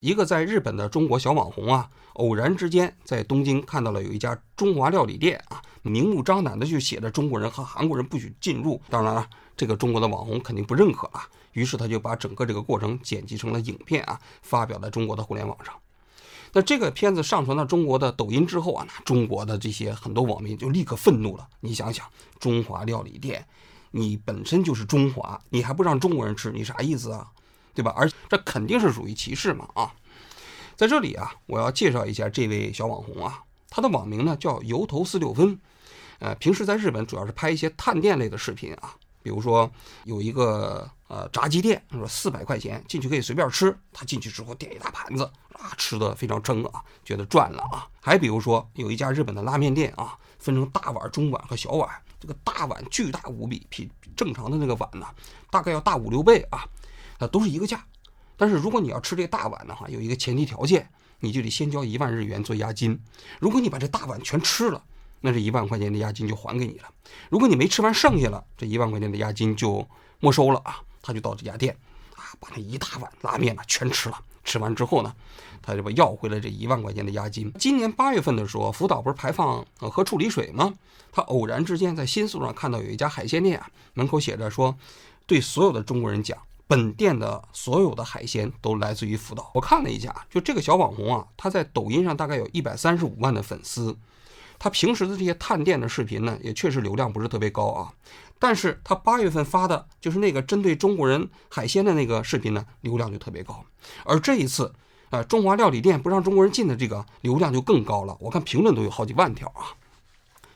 一个在日本的中国小网红啊，偶然之间在东京看到了有一家中华料理店啊，明目张胆的就写着中国人和韩国人不许进入。当然了，这个中国的网红肯定不认可了，于是他就把整个这个过程剪辑成了影片啊，发表在中国的互联网上。那这个片子上传到中国的抖音之后啊，那中国的这些很多网民就立刻愤怒了。你想想，中华料理店，你本身就是中华，你还不让中国人吃，你啥意思啊？对吧？而这肯定是属于歧视嘛啊！在这里啊，我要介绍一下这位小网红啊，他的网名呢叫油头四六分，呃，平时在日本主要是拍一些探店类的视频啊，比如说有一个呃炸鸡店，说四百块钱进去可以随便吃，他进去之后点一大盘子啊，吃的非常撑啊，觉得赚了啊。还比如说有一家日本的拉面店啊，分成大碗、中碗和小碗，这个大碗巨大无比，比正常的那个碗呢，大概要大五六倍啊。那都是一个价，但是如果你要吃这大碗的话，有一个前提条件，你就得先交一万日元做押金。如果你把这大碗全吃了，那这一万块钱的押金就还给你了。如果你没吃完剩下了，这一万块钱的押金就没收了啊。他就到这家店啊，把那一大碗拉面嘛全吃了。吃完之后呢，他就把要回来这一万块钱的押金。今年八月份的时候，福岛不是排放呃核处理水吗？他偶然之间在新宿上看到有一家海鲜店啊，门口写着说，对所有的中国人讲。本店的所有的海鲜都来自于福岛。我看了一下，就这个小网红啊，他在抖音上大概有一百三十五万的粉丝。他平时的这些探店的视频呢，也确实流量不是特别高啊。但是他八月份发的就是那个针对中国人海鲜的那个视频呢，流量就特别高。而这一次，呃，中华料理店不让中国人进的这个流量就更高了。我看评论都有好几万条啊。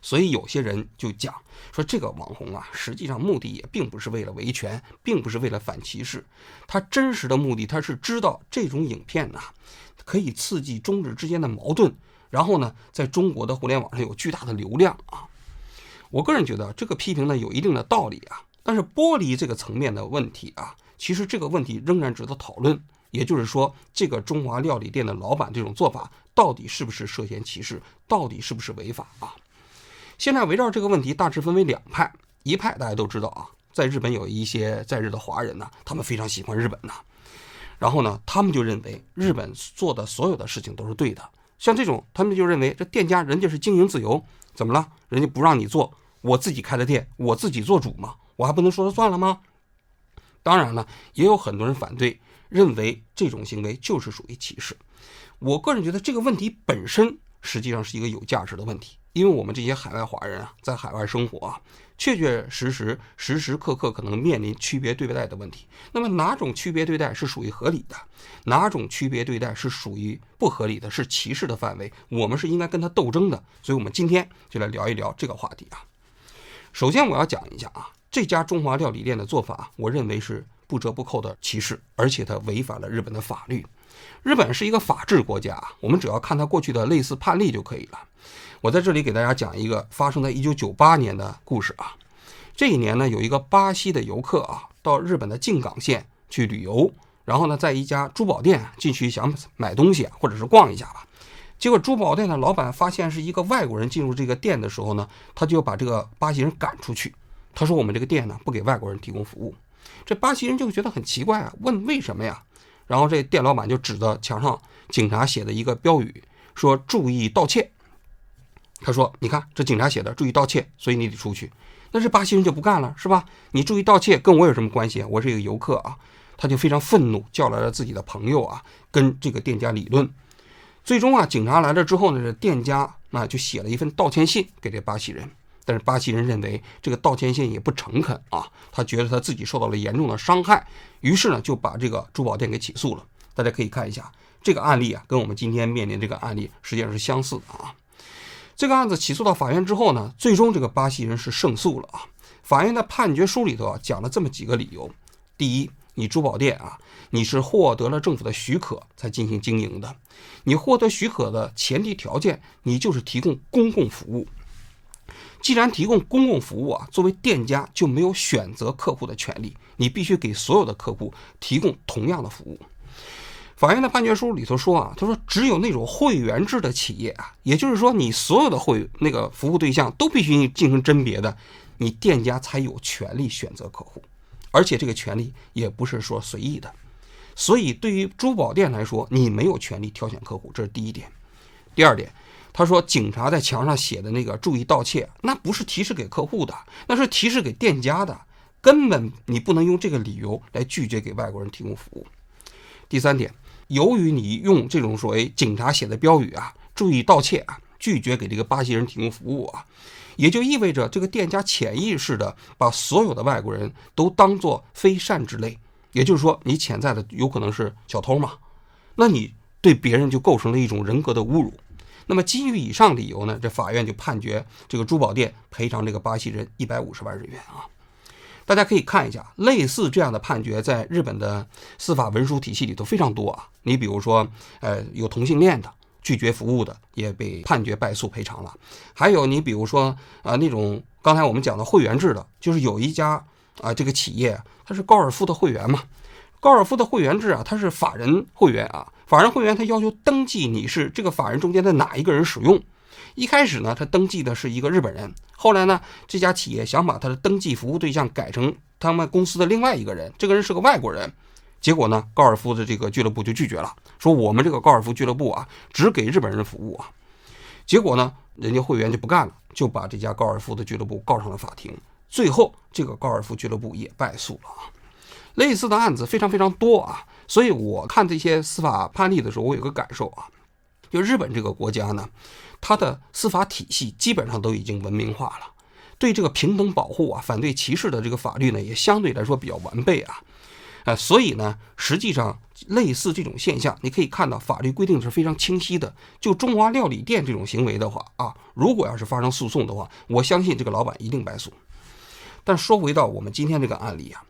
所以有些人就讲说，这个网红啊，实际上目的也并不是为了维权，并不是为了反歧视，他真实的目的，他是知道这种影片呢，可以刺激中日之间的矛盾，然后呢，在中国的互联网上有巨大的流量啊。我个人觉得这个批评呢有一定的道理啊，但是剥离这个层面的问题啊，其实这个问题仍然值得讨论。也就是说，这个中华料理店的老板这种做法，到底是不是涉嫌歧视，到底是不是违法啊？现在围绕这个问题，大致分为两派。一派大家都知道啊，在日本有一些在日的华人呢，他们非常喜欢日本呐。然后呢，他们就认为日本做的所有的事情都是对的。像这种，他们就认为这店家人家是经营自由，怎么了？人家不让你做，我自己开的店，我自己做主嘛，我还不能说了算了吗？当然了，也有很多人反对，认为这种行为就是属于歧视。我个人觉得这个问题本身实际上是一个有价值的问题。因为我们这些海外华人啊，在海外生活啊，确确实实、时时刻刻可能面临区别对待的问题。那么哪种区别对待是属于合理的？哪种区别对待是属于不合理的？是歧视的范围？我们是应该跟他斗争的。所以，我们今天就来聊一聊这个话题啊。首先，我要讲一下啊，这家中华料理店的做法，我认为是不折不扣的歧视，而且它违反了日本的法律。日本是一个法治国家，我们只要看它过去的类似判例就可以了。我在这里给大家讲一个发生在一九九八年的故事啊。这一年呢，有一个巴西的游客啊，到日本的静冈县去旅游，然后呢，在一家珠宝店进去想买东西或者是逛一下吧。结果珠宝店的老板发现是一个外国人进入这个店的时候呢，他就把这个巴西人赶出去。他说：“我们这个店呢，不给外国人提供服务。”这巴西人就觉得很奇怪啊，问为什么呀？然后这店老板就指着墙上警察写的一个标语，说：“注意盗窃。”他说：“你看，这警察写的，注意盗窃，所以你得出去。那这巴西人就不干了，是吧？你注意盗窃，跟我有什么关系？我是一个游客啊！”他就非常愤怒，叫来了自己的朋友啊，跟这个店家理论。最终啊，警察来了之后呢，这店家那就写了一份道歉信给这巴西人。但是巴西人认为这个道歉信也不诚恳啊，他觉得他自己受到了严重的伤害，于是呢就把这个珠宝店给起诉了。大家可以看一下这个案例啊，跟我们今天面临这个案例实际上是相似的啊。这个案子起诉到法院之后呢，最终这个巴西人是胜诉了啊。法院的判决书里头啊讲了这么几个理由：第一，你珠宝店啊，你是获得了政府的许可才进行经营的，你获得许可的前提条件，你就是提供公共服务。既然提供公共服务啊，作为店家就没有选择客户的权利，你必须给所有的客户提供同样的服务。法院的判决书里头说啊，他说只有那种会员制的企业啊，也就是说你所有的会那个服务对象都必须进行甄别的，你店家才有权利选择客户，而且这个权利也不是说随意的。所以对于珠宝店来说，你没有权利挑选客户，这是第一点。第二点，他说警察在墙上写的那个注意盗窃，那不是提示给客户的，那是提示给店家的，根本你不能用这个理由来拒绝给外国人提供服务。第三点，由于你用这种所谓警察写的标语啊，注意盗窃啊，拒绝给这个巴西人提供服务啊。也就意味着，这个店家潜意识的把所有的外国人都当做非善之类，也就是说，你潜在的有可能是小偷嘛？那你对别人就构成了一种人格的侮辱。那么基于以上理由呢，这法院就判决这个珠宝店赔偿这个巴西人一百五十万日元啊。大家可以看一下，类似这样的判决在日本的司法文书体系里头非常多啊。你比如说，呃，有同性恋的。拒绝服务的也被判决败诉赔偿了，还有你比如说啊那种刚才我们讲的会员制的，就是有一家啊这个企业它是高尔夫的会员嘛，高尔夫的会员制啊，它是法人会员啊，法人会员他要求登记你是这个法人中间的哪一个人使用，一开始呢他登记的是一个日本人，后来呢这家企业想把他的登记服务对象改成他们公司的另外一个人，这个人是个外国人。结果呢，高尔夫的这个俱乐部就拒绝了，说我们这个高尔夫俱乐部啊，只给日本人服务啊。结果呢，人家会员就不干了，就把这家高尔夫的俱乐部告上了法庭。最后，这个高尔夫俱乐部也败诉了啊。类似的案子非常非常多啊，所以我看这些司法判例的时候，我有个感受啊，就日本这个国家呢，它的司法体系基本上都已经文明化了，对这个平等保护啊、反对歧视的这个法律呢，也相对来说比较完备啊。啊，所以呢，实际上类似这种现象，你可以看到法律规定是非常清晰的。就中华料理店这种行为的话啊，如果要是发生诉讼的话，我相信这个老板一定败诉。但说回到我们今天这个案例啊，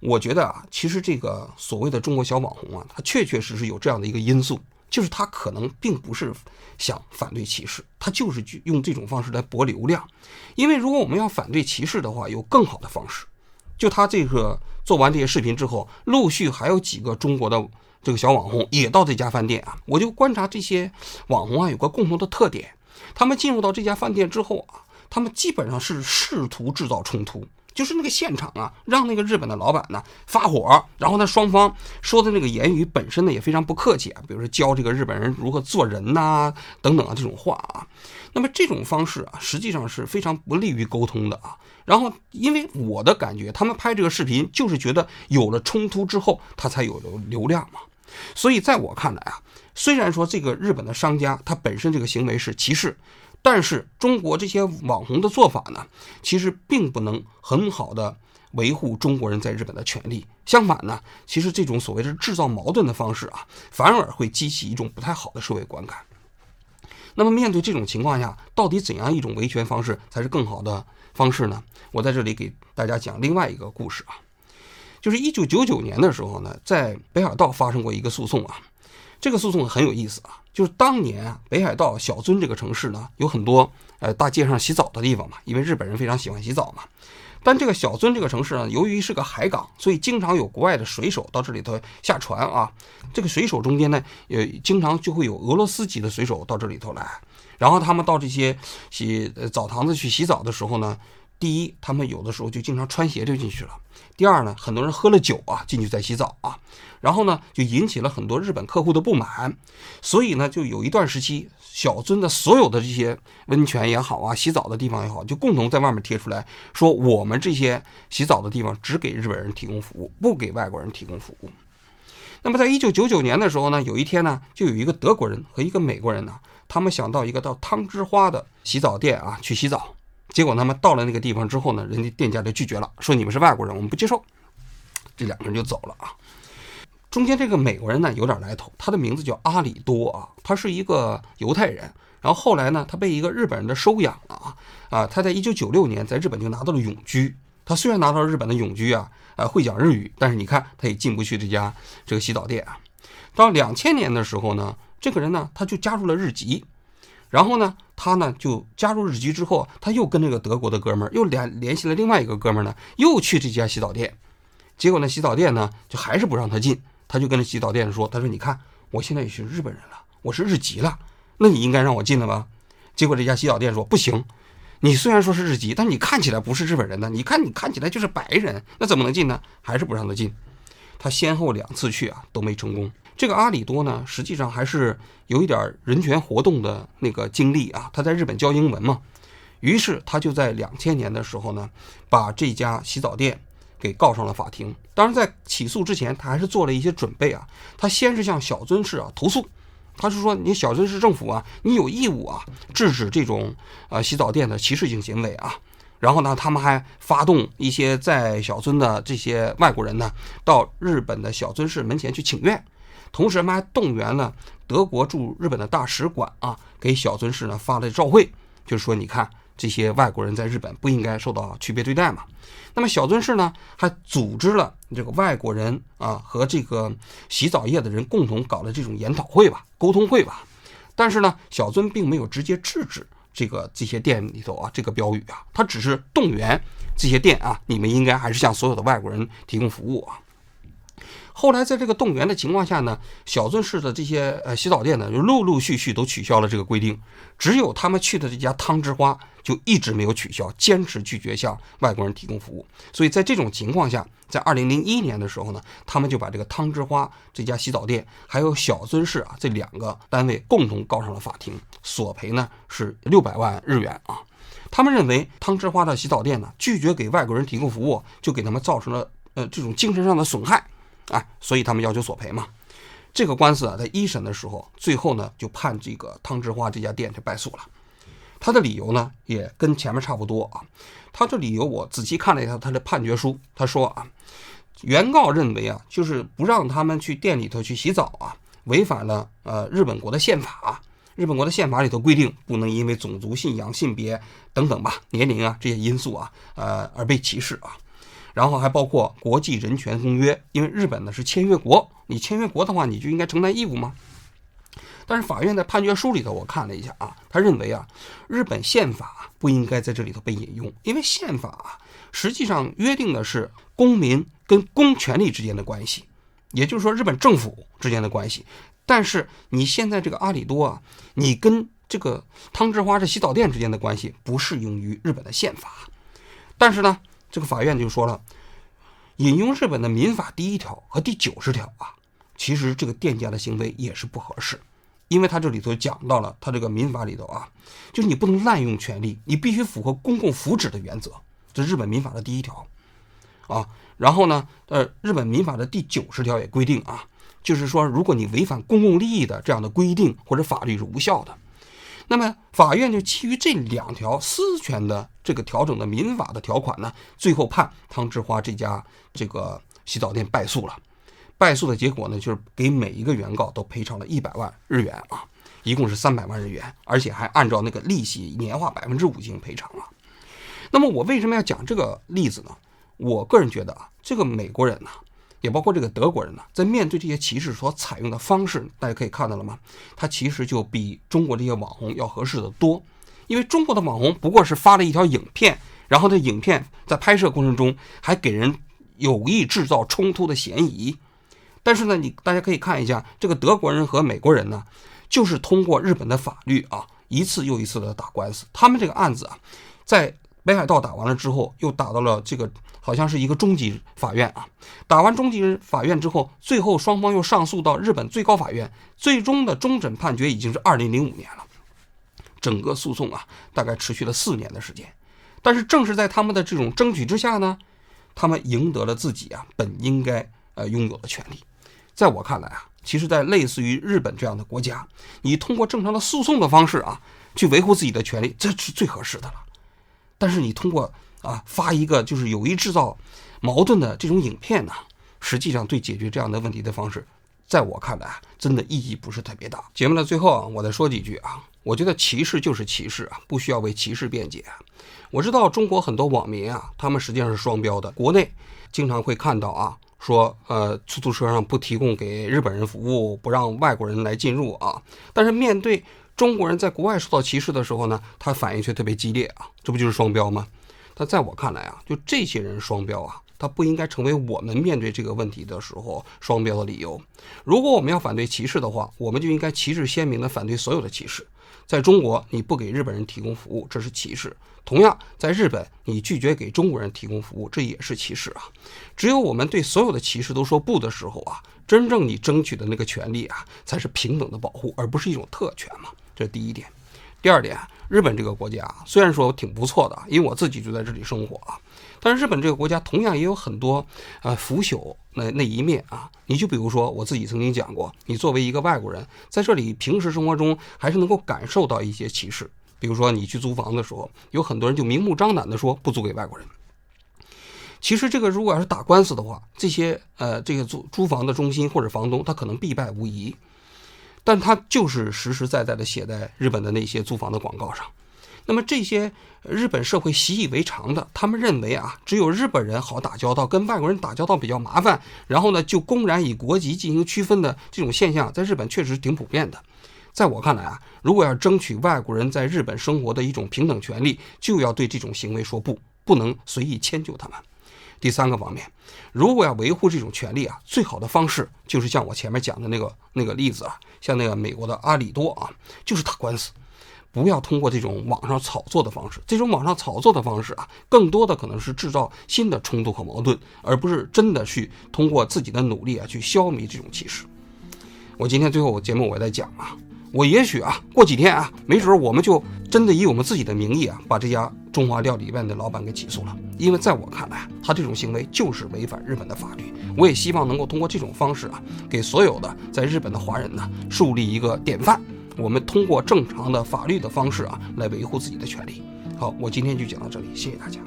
我觉得啊，其实这个所谓的中国小网红啊，他确确实实有这样的一个因素，就是他可能并不是想反对歧视，他就是用这种方式来博流量。因为如果我们要反对歧视的话，有更好的方式。就他这个做完这些视频之后，陆续还有几个中国的这个小网红也到这家饭店啊。我就观察这些网红啊，有个共同的特点，他们进入到这家饭店之后啊，他们基本上是试图制造冲突，就是那个现场啊，让那个日本的老板呢发火，然后呢双方说的那个言语本身呢也非常不客气啊，比如说教这个日本人如何做人呐等等啊这种话啊。那么这种方式啊，实际上是非常不利于沟通的啊。然后，因为我的感觉，他们拍这个视频就是觉得有了冲突之后，他才有流流量嘛。所以在我看来啊，虽然说这个日本的商家他本身这个行为是歧视，但是中国这些网红的做法呢，其实并不能很好的维护中国人在日本的权利。相反呢，其实这种所谓的制造矛盾的方式啊，反而会激起一种不太好的社会观感。那么面对这种情况下，到底怎样一种维权方式才是更好的？方式呢？我在这里给大家讲另外一个故事啊，就是一九九九年的时候呢，在北海道发生过一个诉讼啊。这个诉讼很有意思啊，就是当年啊，北海道小樽这个城市呢，有很多呃大街上洗澡的地方嘛，因为日本人非常喜欢洗澡嘛。但这个小樽这个城市呢，由于是个海港，所以经常有国外的水手到这里头下船啊。这个水手中间呢，也经常就会有俄罗斯籍的水手到这里头来。然后他们到这些洗澡堂子去洗澡的时候呢，第一，他们有的时候就经常穿鞋就进去了；第二呢，很多人喝了酒啊进去在洗澡啊，然后呢就引起了很多日本客户的不满，所以呢就有一段时期，小樽的所有的这些温泉也好啊，洗澡的地方也好，就共同在外面贴出来说，我们这些洗澡的地方只给日本人提供服务，不给外国人提供服务。那么在一九九九年的时候呢，有一天呢，就有一个德国人和一个美国人呢。他们想到一个叫汤之花的洗澡店啊去洗澡，结果他们到了那个地方之后呢，人家店家就拒绝了，说你们是外国人，我们不接受。这两个人就走了啊。中间这个美国人呢有点来头，他的名字叫阿里多啊，他是一个犹太人，然后后来呢他被一个日本人的收养了啊啊，他在一九九六年在日本就拿到了永居。他虽然拿到了日本的永居啊，呃会讲日语，但是你看他也进不去这家这个洗澡店啊。到两千年的时候呢。这个人呢，他就加入了日籍，然后呢，他呢就加入日籍之后，他又跟那个德国的哥们儿又联联系了另外一个哥们儿呢，又去这家洗澡店，结果呢，洗澡店呢就还是不让他进，他就跟那洗澡店说：“他说你看，我现在也是日本人了，我是日籍了，那你应该让我进了吧？”结果这家洗澡店说：“不行，你虽然说是日籍，但你看起来不是日本人呢，你看你看起来就是白人，那怎么能进呢？还是不让他进。”他先后两次去啊都没成功。这个阿里多呢，实际上还是有一点人权活动的那个经历啊。他在日本教英文嘛，于是他就在两千年的时候呢，把这家洗澡店给告上了法庭。当然，在起诉之前，他还是做了一些准备啊。他先是向小樽市啊投诉，他是说你小樽市政府啊，你有义务啊制止这种呃洗澡店的歧视性行为啊。然后呢，他们还发动一些在小樽的这些外国人呢，到日本的小樽市门前去请愿。同时，们还动员了德国驻日本的大使馆啊，给小樽市呢发了照会，就是说，你看这些外国人在日本不应该受到区别对待嘛。那么小樽市呢，还组织了这个外国人啊和这个洗澡业的人共同搞的这种研讨会吧、沟通会吧。但是呢，小樽并没有直接制止这个这些店里头啊这个标语啊，他只是动员这些店啊，你们应该还是向所有的外国人提供服务啊。后来，在这个动员的情况下呢，小樽市的这些呃洗澡店呢，就陆陆续续都取消了这个规定，只有他们去的这家汤之花就一直没有取消，坚持拒绝向外国人提供服务。所以在这种情况下，在二零零一年的时候呢，他们就把这个汤之花这家洗澡店还有小樽市啊这两个单位共同告上了法庭，索赔呢是六百万日元啊。他们认为汤之花的洗澡店呢拒绝给外国人提供服务，就给他们造成了呃这种精神上的损害。哎，所以他们要求索赔嘛。这个官司啊，在一审的时候，最后呢就判这个汤之花这家店就败诉了。他的理由呢也跟前面差不多啊。他的理由我仔细看了一下他的判决书，他说啊，原告认为啊，就是不让他们去店里头去洗澡啊，违反了呃日本国的宪法。日本国的宪法里头规定，不能因为种族、信仰、性别等等吧、年龄啊这些因素啊，呃而被歧视啊。然后还包括国际人权公约，因为日本呢是签约国，你签约国的话，你就应该承担义务吗？但是法院在判决书里头，我看了一下啊，他认为啊，日本宪法不应该在这里头被引用，因为宪法实际上约定的是公民跟公权力之间的关系，也就是说日本政府之间的关系。但是你现在这个阿里多啊，你跟这个汤之花这洗澡店之间的关系不适用于日本的宪法，但是呢？这个法院就说了，引用日本的民法第一条和第九十条啊，其实这个店家的行为也是不合适，因为他这里头讲到了，他这个民法里头啊，就是你不能滥用权力，你必须符合公共福祉的原则，这日本民法的第一条啊。然后呢，呃，日本民法的第九十条也规定啊，就是说，如果你违反公共利益的这样的规定或者法律是无效的。那么法院就基于这两条私权的这个调整的民法的条款呢，最后判汤之花这家这个洗澡店败诉了。败诉的结果呢，就是给每一个原告都赔偿了一百万日元啊，一共是三百万日元，而且还按照那个利息年化百分之五进行赔偿了。那么我为什么要讲这个例子呢？我个人觉得啊，这个美国人呢。也包括这个德国人呢，在面对这些歧视所采用的方式，大家可以看到了吗？他其实就比中国这些网红要合适的多，因为中国的网红不过是发了一条影片，然后这影片在拍摄过程中还给人有意制造冲突的嫌疑。但是呢，你大家可以看一下，这个德国人和美国人呢，就是通过日本的法律啊，一次又一次的打官司。他们这个案子啊，在北海道打完了之后，又打到了这个。好像是一个中级法院啊，打完中级法院之后，最后双方又上诉到日本最高法院，最终的终审判决已经是二零零五年了。整个诉讼啊，大概持续了四年的时间。但是正是在他们的这种争取之下呢，他们赢得了自己啊本应该呃拥有的权利。在我看来啊，其实，在类似于日本这样的国家，你通过正常的诉讼的方式啊，去维护自己的权利，这是最合适的了。但是你通过。啊，发一个就是有意制造矛盾的这种影片呢，实际上对解决这样的问题的方式，在我看来啊，真的意义不是特别大。节目的最后啊，我再说几句啊，我觉得歧视就是歧视啊，不需要为歧视辩解。我知道中国很多网民啊，他们实际上是双标的。国内经常会看到啊，说呃，出租车上不提供给日本人服务，不让外国人来进入啊。但是面对中国人在国外受到歧视的时候呢，他反应却特别激烈啊，这不就是双标吗？那在我看来啊，就这些人双标啊，他不应该成为我们面对这个问题的时候双标的理由。如果我们要反对歧视的话，我们就应该旗帜鲜明地反对所有的歧视。在中国，你不给日本人提供服务，这是歧视；同样，在日本，你拒绝给中国人提供服务，这也是歧视啊！只有我们对所有的歧视都说不的时候啊，真正你争取的那个权利啊，才是平等的保护，而不是一种特权嘛。这第一点。第二点，日本这个国家虽然说挺不错的，因为我自己就在这里生活啊，但是日本这个国家同样也有很多呃腐朽那那一面啊。你就比如说我自己曾经讲过，你作为一个外国人，在这里平时生活中还是能够感受到一些歧视。比如说你去租房的时候，有很多人就明目张胆的说不租给外国人。其实这个如果要是打官司的话，这些呃这个租租房的中心或者房东他可能必败无疑。但他就是实实在在的写在日本的那些租房的广告上，那么这些日本社会习以为常的，他们认为啊，只有日本人好打交道，跟外国人打交道比较麻烦，然后呢就公然以国籍进行区分的这种现象，在日本确实挺普遍的。在我看来啊，如果要争取外国人在日本生活的一种平等权利，就要对这种行为说不，不能随意迁就他们。第三个方面，如果要维护这种权利啊，最好的方式就是像我前面讲的那个那个例子啊，像那个美国的阿里多啊，就是打官司，不要通过这种网上炒作的方式。这种网上炒作的方式啊，更多的可能是制造新的冲突和矛盾，而不是真的去通过自己的努力啊去消弭这种歧视。我今天最后节目我也在讲啊。我也许啊，过几天啊，没准我们就真的以我们自己的名义啊，把这家中华料理院的老板给起诉了。因为在我看来，他这种行为就是违反日本的法律。我也希望能够通过这种方式啊，给所有的在日本的华人呢，树立一个典范。我们通过正常的法律的方式啊，来维护自己的权利。好，我今天就讲到这里，谢谢大家。